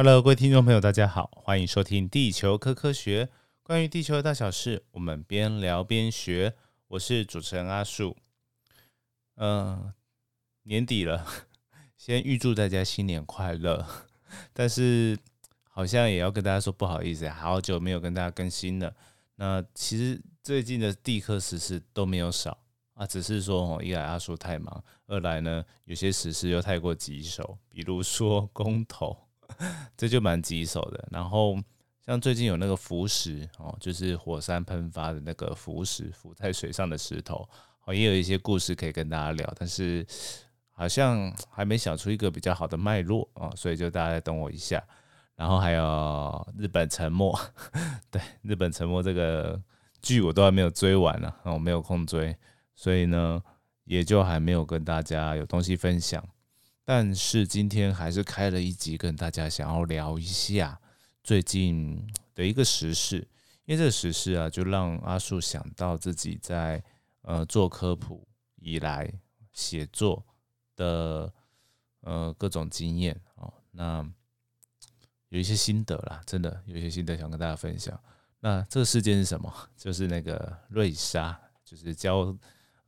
Hello，各位听众朋友，大家好，欢迎收听《地球科科学》，关于地球的大小事，我们边聊边学。我是主持人阿树。嗯，年底了，先预祝大家新年快乐。但是好像也要跟大家说不好意思，好久没有跟大家更新了。那其实最近的地科时事都没有少啊，只是说哦，一来阿树太忙，二来呢有些时事又太过棘手，比如说公投。这就蛮棘手的。然后像最近有那个浮石哦，就是火山喷发的那个浮石，浮在水上的石头，哦，也有一些故事可以跟大家聊。但是好像还没想出一个比较好的脉络哦，所以就大家再等我一下。然后还有日本沉没，对，日本沉没这个剧我都还没有追完呢，我没有空追，所以呢也就还没有跟大家有东西分享。但是今天还是开了一集，跟大家想要聊一下最近的一个时事，因为这个时事啊，就让阿树想到自己在呃做科普以来写作的呃各种经验哦，那有一些心得啦，真的有一些心得想跟大家分享。那这个事件是什么？就是那个瑞莎，就是教。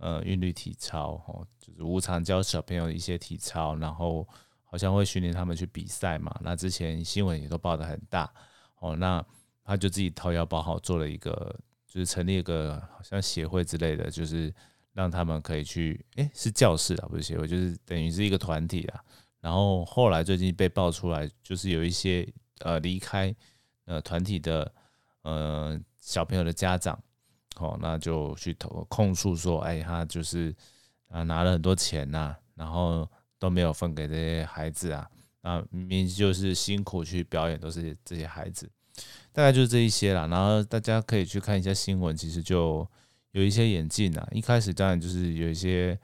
呃，韵律体操哦，就是无偿教小朋友一些体操，然后好像会训练他们去比赛嘛。那之前新闻也都报的很大哦，那他就自己掏腰包好做了一个，就是成立一个好像协会之类的，就是让他们可以去，诶，是教室啊，不是协会，就是等于是一个团体啊。然后后来最近被爆出来，就是有一些呃离开呃团体的呃小朋友的家长。哦，那就去投控诉说，哎，他就是啊拿了很多钱呐，然后都没有分给这些孩子啊，啊明明就是辛苦去表演，都是这些孩子，大概就是这一些啦。然后大家可以去看一下新闻，其实就有一些演进啊。一开始当然就是有一些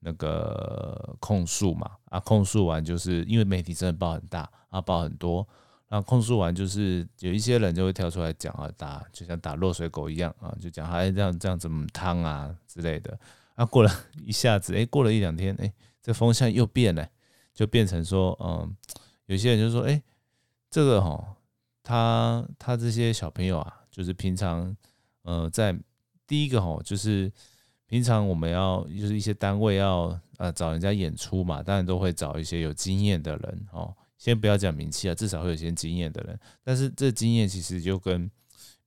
那个控诉嘛，啊控诉完就是因为媒体真的报很大，啊报很多。那控诉完，就是有一些人就会跳出来讲啊，打就像打落水狗一样啊，就讲还这样这样怎么汤啊之类的。啊，过了一下子，哎，过了一两天，哎，这风向又变了，就变成说，嗯，有些人就说，哎，这个哈，他他这些小朋友啊，就是平常，呃，在第一个哈，就是平常我们要就是一些单位要呃找人家演出嘛，当然都会找一些有经验的人哦。先不要讲名气啊，至少会有一些经验的人。但是这经验其实就跟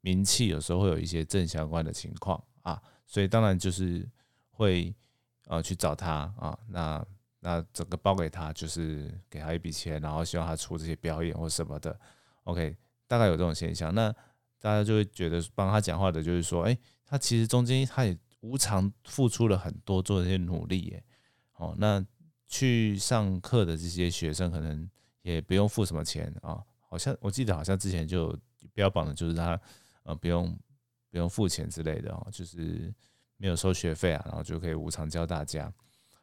名气有时候会有一些正相关的情况啊，所以当然就是会呃去找他啊，那那整个包给他，就是给他一笔钱，然后希望他出这些表演或什么的。OK，大概有这种现象，那大家就会觉得帮他讲话的就是说，哎，他其实中间他也无偿付出了很多做这些努力耶。哦，那去上课的这些学生可能。也不用付什么钱啊，好像我记得好像之前就标榜的就是他呃不用不用付钱之类的哦，就是没有收学费啊，然后就可以无偿教大家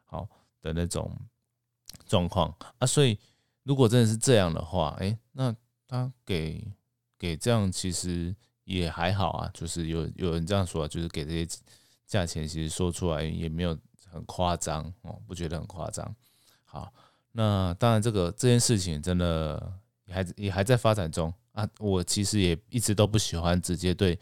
好的那种状况啊，所以如果真的是这样的话，哎，那他给给这样其实也还好啊，就是有有人这样说，就是给这些价钱，其实说出来也没有很夸张哦，不觉得很夸张，好。那当然，这个这件事情真的也还也还在发展中啊。我其实也一直都不喜欢直接对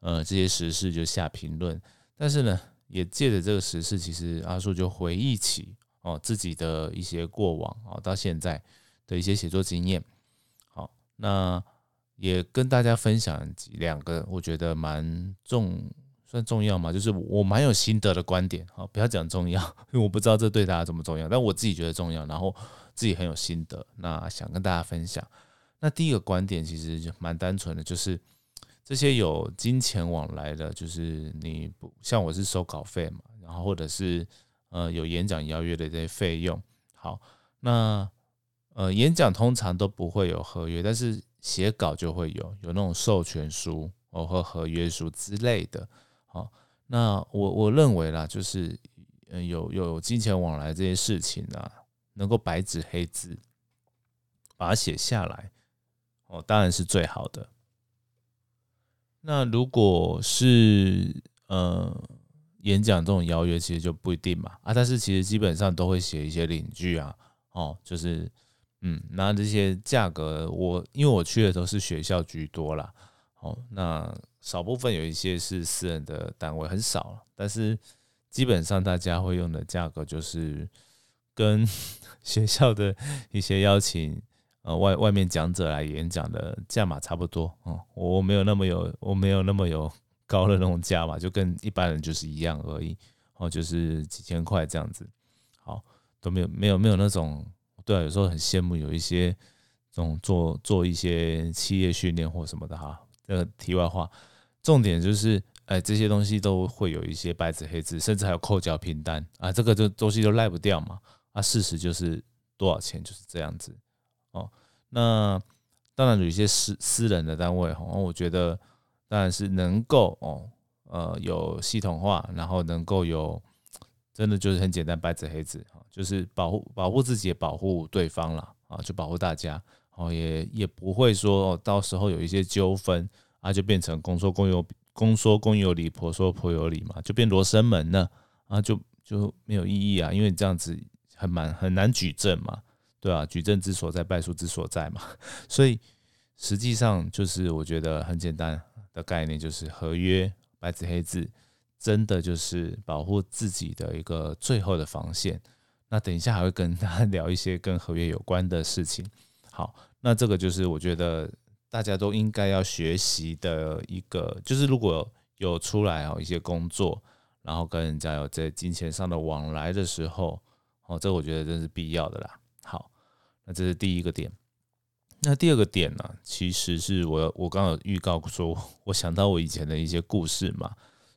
呃这些时事就下评论，但是呢，也借着这个时事，其实阿树就回忆起哦自己的一些过往哦，到现在的一些写作经验。好，那也跟大家分享两个我觉得蛮重。算重要吗？就是我蛮有心得的观点，好，不要讲重要，因为我不知道这对大家怎么重要，但我自己觉得重要，然后自己很有心得，那想跟大家分享。那第一个观点其实就蛮单纯的，就是这些有金钱往来的，就是你不像我是收稿费嘛，然后或者是呃有演讲邀约的这些费用，好，那呃演讲通常都不会有合约，但是写稿就会有，有那种授权书哦或合约书之类的。好，那我我认为啦，就是嗯，有有金钱往来这些事情啊，能够白纸黑字把它写下来，哦，当然是最好的。那如果是呃演讲这种邀约，其实就不一定嘛啊，但是其实基本上都会写一些领据啊，哦，就是嗯，那这些价格我因为我去的都是学校居多啦，哦，那少部分有一些是私人的单位，很少，但是基本上大家会用的价格就是跟 学校的一些邀请呃外外面讲者来演讲的价码差不多哦，我没有那么有我没有那么有高的那种价码，就跟一般人就是一样而已，哦，就是几千块这样子，好都没有没有没有那种。对啊，有时候很羡慕有一些这种做做一些企业训练或什么的哈。这个题外话，重点就是，哎，这些东西都会有一些白纸黑字，甚至还有扣缴凭单啊，这个这东西都赖不掉嘛。啊，事实就是多少钱就是这样子哦。那当然有一些私私人的单位哦，我觉得当然是能够哦，呃，有系统化，然后能够有。真的就是很简单，白纸黑字啊，就是保护保护自己，也保护对方了啊，就保护大家哦，也也不会说哦，到时候有一些纠纷啊，就变成公说公有公说公有理，婆说婆有理嘛，就变罗生门了啊，就就没有意义啊，因为这样子很蛮很难举证嘛，对啊，举证之所在，败诉之所在嘛，所以实际上就是我觉得很简单的概念，就是合约白纸黑字。真的就是保护自己的一个最后的防线。那等一下还会跟大家 聊一些跟合约有关的事情。好，那这个就是我觉得大家都应该要学习的一个，就是如果有出来哦一些工作，然后跟人家有在金钱上的往来的时候，哦，这我觉得真是必要的啦。好，那这是第一个点。那第二个点呢，其实是我我刚刚有预告说，我想到我以前的一些故事嘛。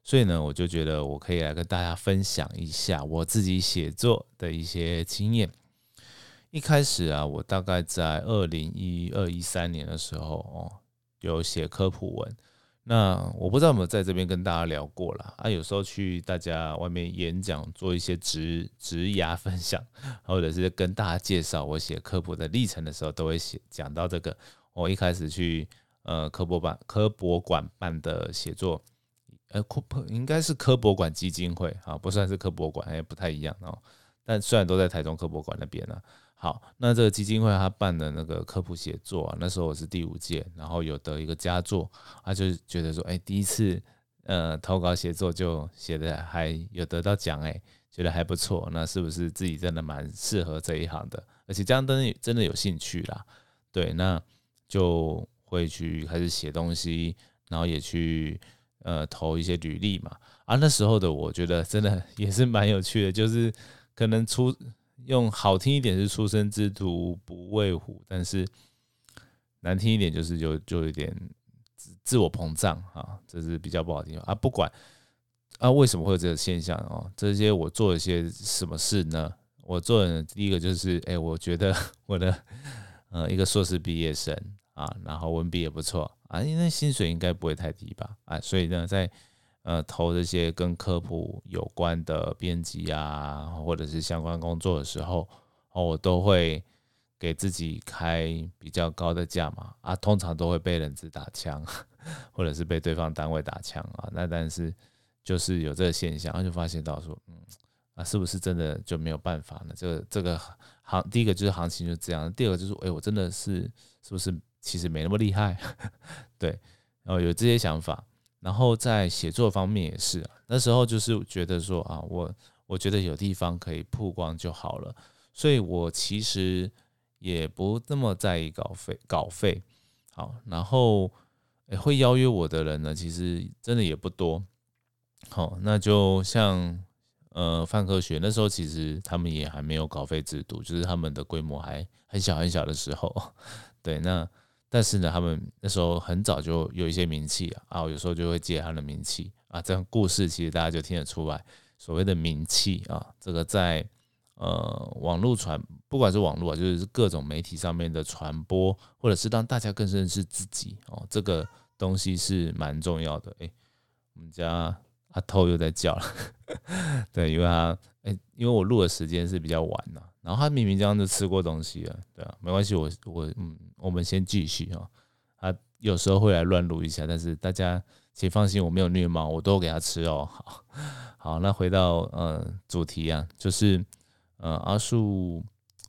所以呢，我就觉得我可以来跟大家分享一下我自己写作的一些经验。一开始啊，我大概在二零一二一三年的时候哦，有写科普文。那我不知道有没有在这边跟大家聊过了啊？有时候去大家外面演讲，做一些直直牙分享，或者是跟大家介绍我写科普的历程的时候，都会写讲到这个。我一开始去呃科博办科博馆办的写作。呃，科应该是科博馆基金会啊，不算是科博馆，也不太一样哦。但虽然都在台中科博馆那边呢。好，那这个基金会他办的那个科普写作啊，那时候我是第五届，然后有得一个佳作，他就觉得说，哎，第一次呃投稿写作就写的还有得到奖，哎，觉得还不错，那是不是自己真的蛮适合这一行的？而且这样真的真的有兴趣啦，对，那就会去开始写东西，然后也去。呃，投一些履历嘛，啊，那时候的我觉得真的也是蛮有趣的，就是可能出用好听一点是出生之徒不畏虎，但是难听一点就是就就有点自自我膨胀啊，这是比较不好听啊。不管啊，为什么会有这个现象哦？这些我做了些什么事呢？我做的第一个就是，哎，我觉得我的呃一个硕士毕业生啊，然后文笔也不错。啊，因为薪水应该不会太低吧？啊，所以呢，在呃投这些跟科普有关的编辑啊，或者是相关工作的时候，哦，我都会给自己开比较高的价嘛。啊，通常都会被人质打枪，或者是被对方单位打枪啊。那但是就是有这个现象，然后就发现到说，嗯，啊，是不是真的就没有办法呢？这个这个行，第一个就是行情就这样，第二个就是，哎，我真的是是不是？其实没那么厉害，对，然后有这些想法，然后在写作方面也是，那时候就是觉得说啊，我我觉得有地方可以曝光就好了，所以我其实也不那么在意稿费，稿费。好，然后会邀约我的人呢，其实真的也不多，好，那就像呃范科学那时候，其实他们也还没有稿费制度，就是他们的规模还很小很小的时候，对，那。但是呢，他们那时候很早就有一些名气啊，我，有时候就会借他的名气啊，这样故事其实大家就听得出来，所谓的名气啊，这个在呃网络传，不管是网络啊，就是各种媒体上面的传播，或者是让大家更认识自己哦，这个东西是蛮重要的。哎，我们家阿偷又在叫了，对，因为他哎，因为我录的时间是比较晚呐。然后他明明这样就吃过东西了，对啊，没关系，我我嗯，我们先继续哈。他有时候会来乱录一下，但是大家请放心，我没有虐猫，我都给他吃哦。好，好，那回到呃主题啊，就是呃阿树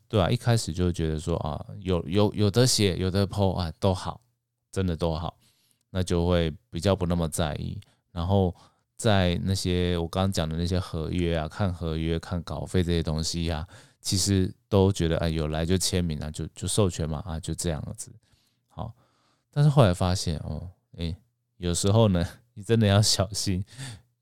对啊，一开始就觉得说啊，有有有的写，有的 PO 啊，都好，真的都好，那就会比较不那么在意。然后在那些我刚刚讲的那些合约啊，看合约、看稿费这些东西呀，其实都觉得哎，有来就签名啊，就就授权嘛啊，就这样子。好，但是后来发现哦，哎，有时候呢，你真的要小心，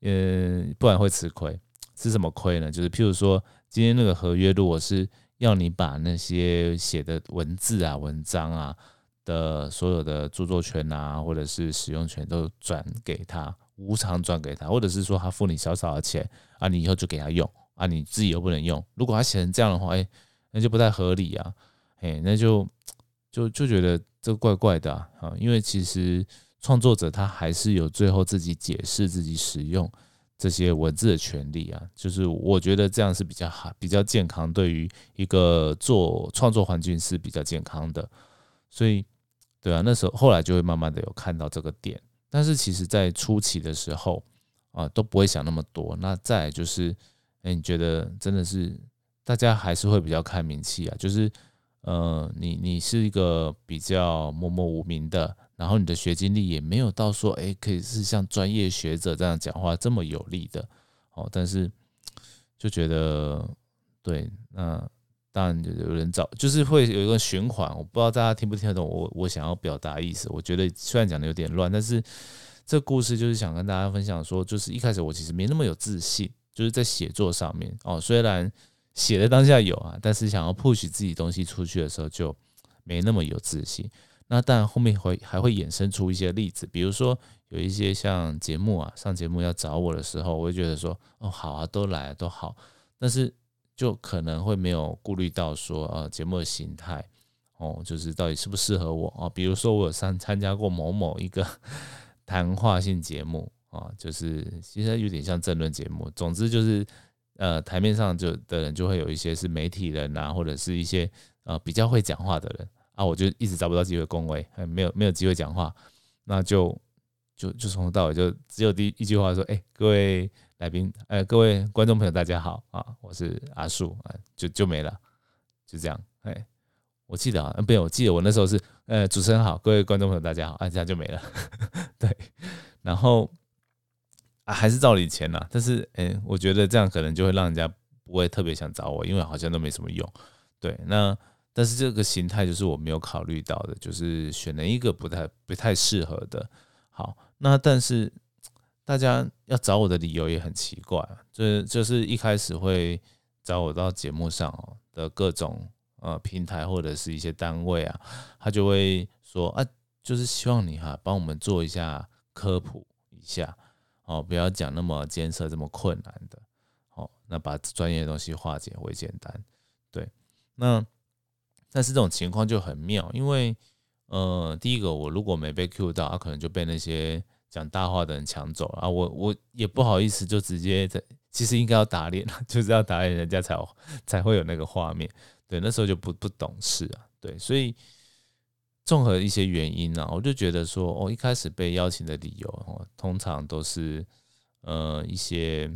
嗯，不然会吃亏。吃什么亏呢？就是譬如说，今天那个合约如果是要你把那些写的文字啊、文章啊的所有的著作权啊，或者是使用权都转给他，无偿转给他，或者是说他付你少少的钱啊，你以后就给他用啊，你自己又不能用。如果他写成这样的话，哎，那就不太合理啊，哎，那就就就觉得这怪怪的啊，因为其实创作者他还是有最后自己解释自己使用。这些文字的权利啊，就是我觉得这样是比较好、比较健康，对于一个做创作环境是比较健康的。所以，对啊，那时候后来就会慢慢的有看到这个点。但是其实，在初期的时候啊，都不会想那么多。那再就是，哎，你觉得真的是大家还是会比较看名气啊？就是，呃，你你是一个比较默默无名的。然后你的学经历也没有到说，哎，可以是像专业学者这样讲话这么有力的，哦，但是就觉得，对，那当然有人找，就是会有一个循环，我不知道大家听不听得懂我我想要表达意思。我觉得虽然讲的有点乱，但是这故事就是想跟大家分享说，就是一开始我其实没那么有自信，就是在写作上面，哦，虽然写的当下有啊，但是想要 push 自己东西出去的时候就没那么有自信。那当然，后面会还会衍生出一些例子，比如说有一些像节目啊，上节目要找我的时候，我会觉得说，哦，好啊，都来都好，但是就可能会没有顾虑到说，呃，节目的形态，哦，就是到底适不适合我啊？比如说我有参参加过某某一个 谈话性节目啊，就是其实有点像政论节目，总之就是，呃，台面上就的人就会有一些是媒体人啊，或者是一些呃比较会讲话的人。啊，我就一直找不到机会恭维，没有没有机会讲话，那就就就从头到尾就只有第一句话说，哎，各位来宾，呃，各位观众朋友，大家好啊，我是阿树啊，就就没了，就这样，哎，我记得啊，不，我记得我那时候是，呃，主持人好，各位观众朋友大家好，啊，这样就没了，对，然后啊，还是照了以前啦，但是，哎，我觉得这样可能就会让人家不会特别想找我，因为好像都没什么用，对，那。但是这个形态就是我没有考虑到的，就是选了一个不太不太适合的。好，那但是大家要找我的理由也很奇怪，就是就是一开始会找我到节目上的各种呃平台或者是一些单位啊，他就会说啊，就是希望你哈帮我们做一下科普一下，哦，不要讲那么艰涩这么困难的，哦，那把专业的东西化简为简单，对，那。但是这种情况就很妙，因为，呃，第一个我如果没被 Q 到，他可能就被那些讲大话的人抢走了啊，我我也不好意思，就直接在，其实应该要打脸，就是要打脸人家才才会有那个画面，对，那时候就不不懂事啊，对，所以综合一些原因呢，我就觉得说，哦，一开始被邀请的理由，通常都是，呃，一些，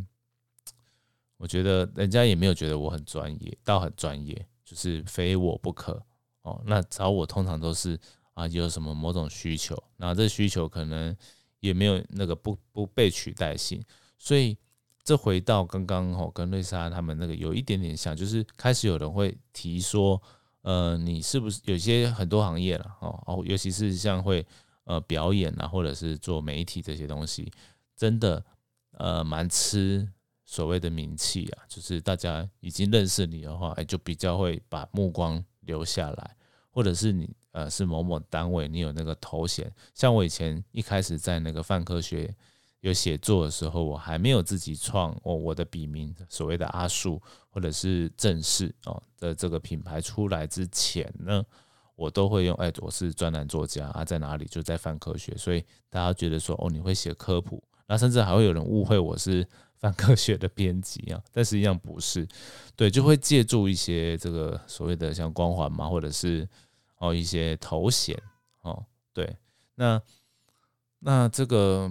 我觉得人家也没有觉得我很专业，倒很专业。就是非我不可哦，那找我通常都是啊有什么某种需求，那这需求可能也没有那个不不被取代性，所以这回到刚刚哦跟瑞莎他们那个有一点点像，就是开始有人会提说，呃，你是不是有些很多行业了哦哦，尤其是像会呃表演啊，或者是做媒体这些东西，真的呃蛮吃。所谓的名气啊，就是大家已经认识你的话，哎，就比较会把目光留下来，或者是你呃是某某单位，你有那个头衔。像我以前一开始在那个泛科学有写作的时候，我还没有自己创哦我的笔名，所谓的阿树或者是正式哦的这个品牌出来之前呢，我都会用哎我是专栏作家啊，在哪里就在泛科学，所以大家觉得说哦你会写科普，那甚至还会有人误会我是。反科学的编辑啊，但实际上不是，对，就会借助一些这个所谓的像光环嘛，或者是哦一些头衔哦，对，那那这个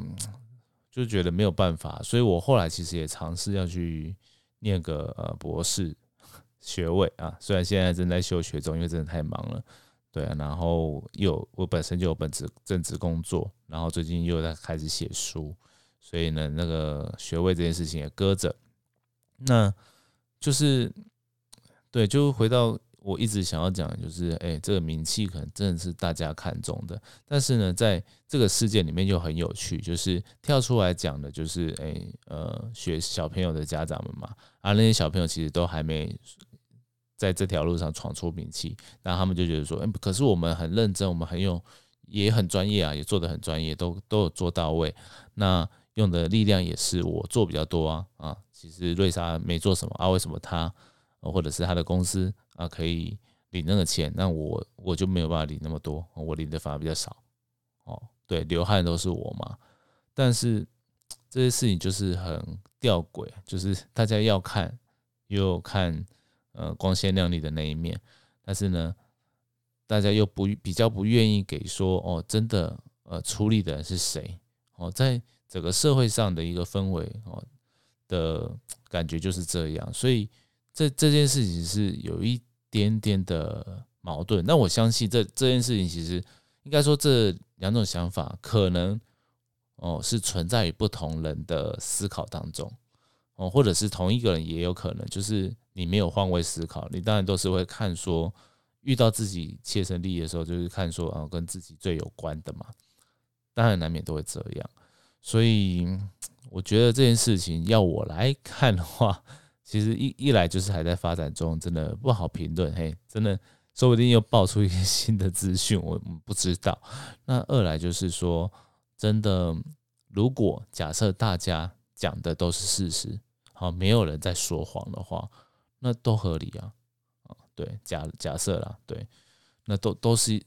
就觉得没有办法，所以我后来其实也尝试要去念个呃博士，学位啊，虽然现在正在休学中，因为真的太忙了，对啊，然后又我本身就有本职正职工作，然后最近又在开始写书，所以呢，那个学位这件事情也搁着，那就是对，就回到。我一直想要讲，就是，哎，这个名气可能真的是大家看中的，但是呢，在这个事件里面就很有趣，就是跳出来讲的，就是，哎，呃，学小朋友的家长们嘛，啊，那些小朋友其实都还没在这条路上闯出名气，那他们就觉得说，哎，可是我们很认真，我们很有，也很专业啊，也做得很专业，都都有做到位，那用的力量也是我做比较多啊，啊，其实瑞莎没做什么啊，为什么他，或者是他的公司？啊，可以领那个钱，那我我就没有办法领那么多，我领的反而比较少。哦，对，流汗都是我嘛。但是这些事情就是很吊诡，就是 大家要看又看呃光鲜亮丽的那一面，但是呢，大家又不比较不愿意给说哦，真的呃出力的人是谁？哦，在整个社会上的一个氛围哦的感觉就是这样，所以这这件事情是有一。点点的矛盾，那我相信这这件事情其实应该说这两种想法可能哦是存在于不同人的思考当中。哦，或者是同一个人也有可能，就是你没有换位思考，你当然都是会看说遇到自己切身利益的时候，就是看说啊跟自己最有关的嘛，当然难免都会这样，所以我觉得这件事情要我来看的话。其实一一来就是还在发展中，真的不好评论。嘿，真的说不定又爆出一些新的资讯，我不知道。那二来就是说，真的，如果假设大家讲的都是事实，好，没有人在说谎的话，那都合理啊。啊，对，假假设啦，对，那都都是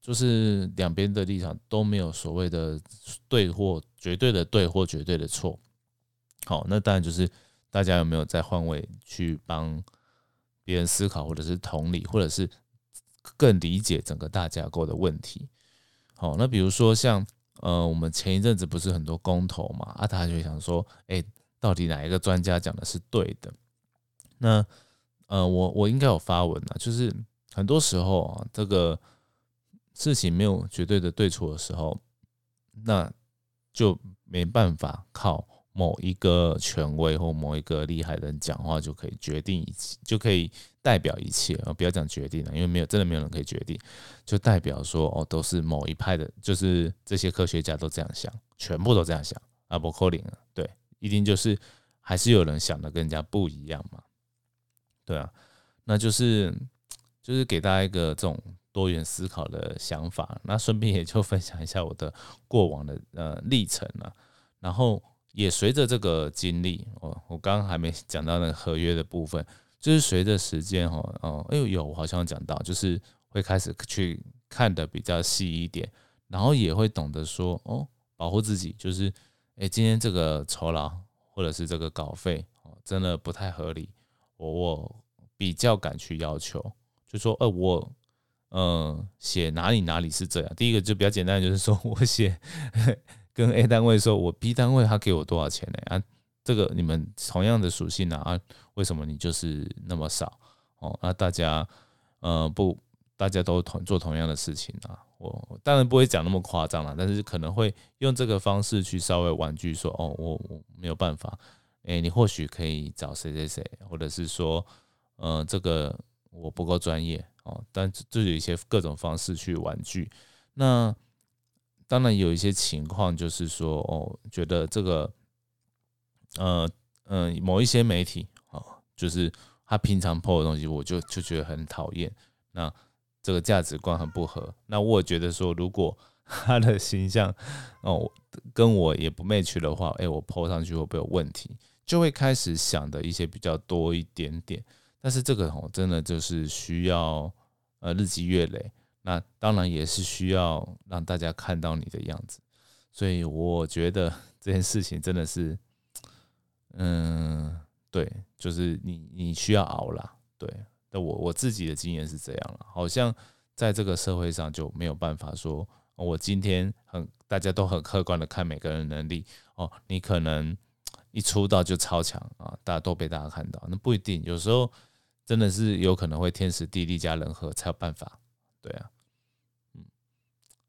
就是两边的立场都没有所谓的对或绝对的对或绝对的错。好，那当然就是。大家有没有在换位去帮别人思考，或者是同理，或者是更理解整个大架构的问题？好，那比如说像呃，我们前一阵子不是很多公投嘛，啊，大家就想说，哎，到底哪一个专家讲的是对的？那呃，我我应该有发文啊，就是很多时候啊，这个事情没有绝对的对错的时候，那就没办法靠。某一个权威或某一个厉害的人讲话就可以决定一切，就可以代表一切啊！不要讲决定了，因为没有真的没有人可以决定，就代表说哦，都是某一派的，就是这些科学家都这样想，全部都这样想啊！不可能啊，对，一定就是还是有人想的跟人家不一样嘛，对啊，那就是就是给大家一个这种多元思考的想法，那顺便也就分享一下我的过往的呃历程啊，然后。也随着这个经历，我我刚刚还没讲到那个合约的部分，就是随着时间哈，哦，哎呦有，我好像讲到，就是会开始去看的比较细一点，然后也会懂得说，哦，保护自己，就是哎，今天这个酬劳或者是这个稿费哦，真的不太合理，我我比较敢去要求，就说，呃，我嗯写哪里哪里是这样，第一个就比较简单，就是说 我写。跟 A 单位说，我 B 单位他给我多少钱呢？啊，这个你们同样的属性啊，啊，为什么你就是那么少？哦，那大家呃不，大家都同做同样的事情啊，我当然不会讲那么夸张了，但是可能会用这个方式去稍微婉拒说，哦，我我没有办法，哎，你或许可以找谁谁谁，或者是说，呃，这个我不够专业哦，但就有一些各种方式去婉拒，那。当然有一些情况，就是说，哦，觉得这个，呃，嗯，某一些媒体，哦，就是他平常抛的东西，我就就觉得很讨厌。那这个价值观很不合。那我觉得说，如果他的形象，哦，跟我也不 match 的话，哎，我抛上去会不会有问题？就会开始想的一些比较多一点点。但是这个哦，真的就是需要呃日积月累。那当然也是需要让大家看到你的样子，所以我觉得这件事情真的是，嗯，对，就是你你需要熬啦，对。那我我自己的经验是这样了，好像在这个社会上就没有办法说，我今天很大家都很客观的看每个人能力哦，你可能一出道就超强啊，大家都被大家看到，那不一定，有时候。真的是有可能会天时地利加人和才有办法。对啊，嗯，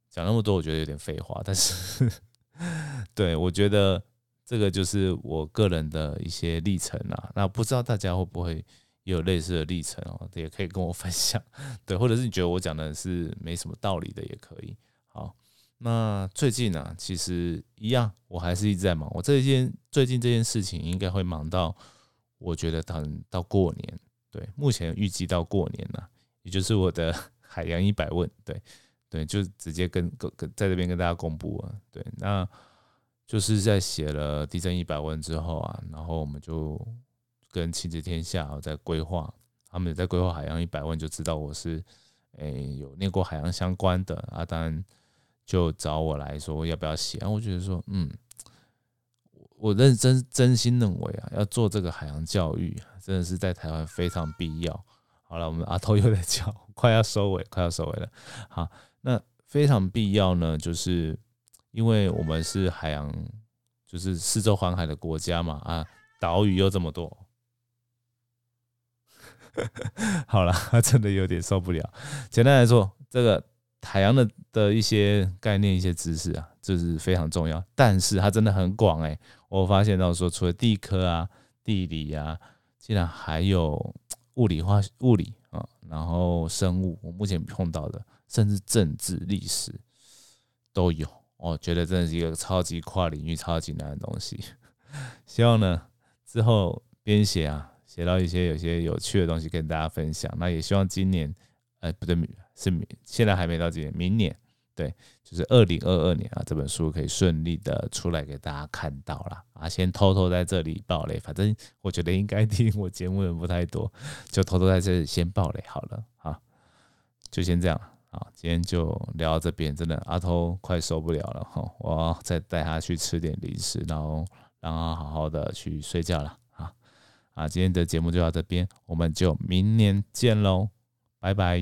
讲那么多我觉得有点废话，但是 对我觉得这个就是我个人的一些历程啊。那不知道大家会不会也有类似的历程哦？也可以跟我分享。对，或者是你觉得我讲的是没什么道理的也可以。好。那最近呢，其实一样，我还是一直在忙。我这件最近这件事情应该会忙到，我觉得等到过年。对，目前预计到过年了，也就是我的海洋一百问。对，对，就直接跟跟跟在这边跟大家公布了。对，那就是在写了地震一百问之后啊，然后我们就跟亲子天下在规划，他们也在规划海洋一百问，就知道我是诶有念过海洋相关的啊，当然。就找我来说要不要写，我觉得说，嗯，我认真真心认为啊，要做这个海洋教育，真的是在台湾非常必要。好了，我们阿头又在叫，快要收尾，快要收尾了。好，那非常必要呢，就是因为我们是海洋，就是四周环海的国家嘛，啊，岛屿又这么多。好了，真的有点受不了。简单来说，这个。海洋的的一些概念、一些知识啊，这是非常重要。但是它真的很广哎，我发现到说，除了地科啊、地理啊，竟然还有物理化、物理啊，然后生物，我目前碰到的，甚至政治、历史都有。我觉得真的是一个超级跨领域、超级难的东西。希望呢之后编写啊，写到一些有些有趣的东西跟大家分享。那也希望今年，哎，不对。是明现在还没到今年，明年对，就是二零二二年啊，这本书可以顺利的出来给大家看到了啊。先偷偷在这里爆雷，反正我觉得应该听我节目的人不太多，就偷偷在这里先爆雷好了啊。就先这样啊，今天就聊到这边，真的阿偷快受不了了哈，我再带他去吃点零食，然后让他好好的去睡觉了啊啊，今天的节目就到这边，我们就明年见喽，拜拜。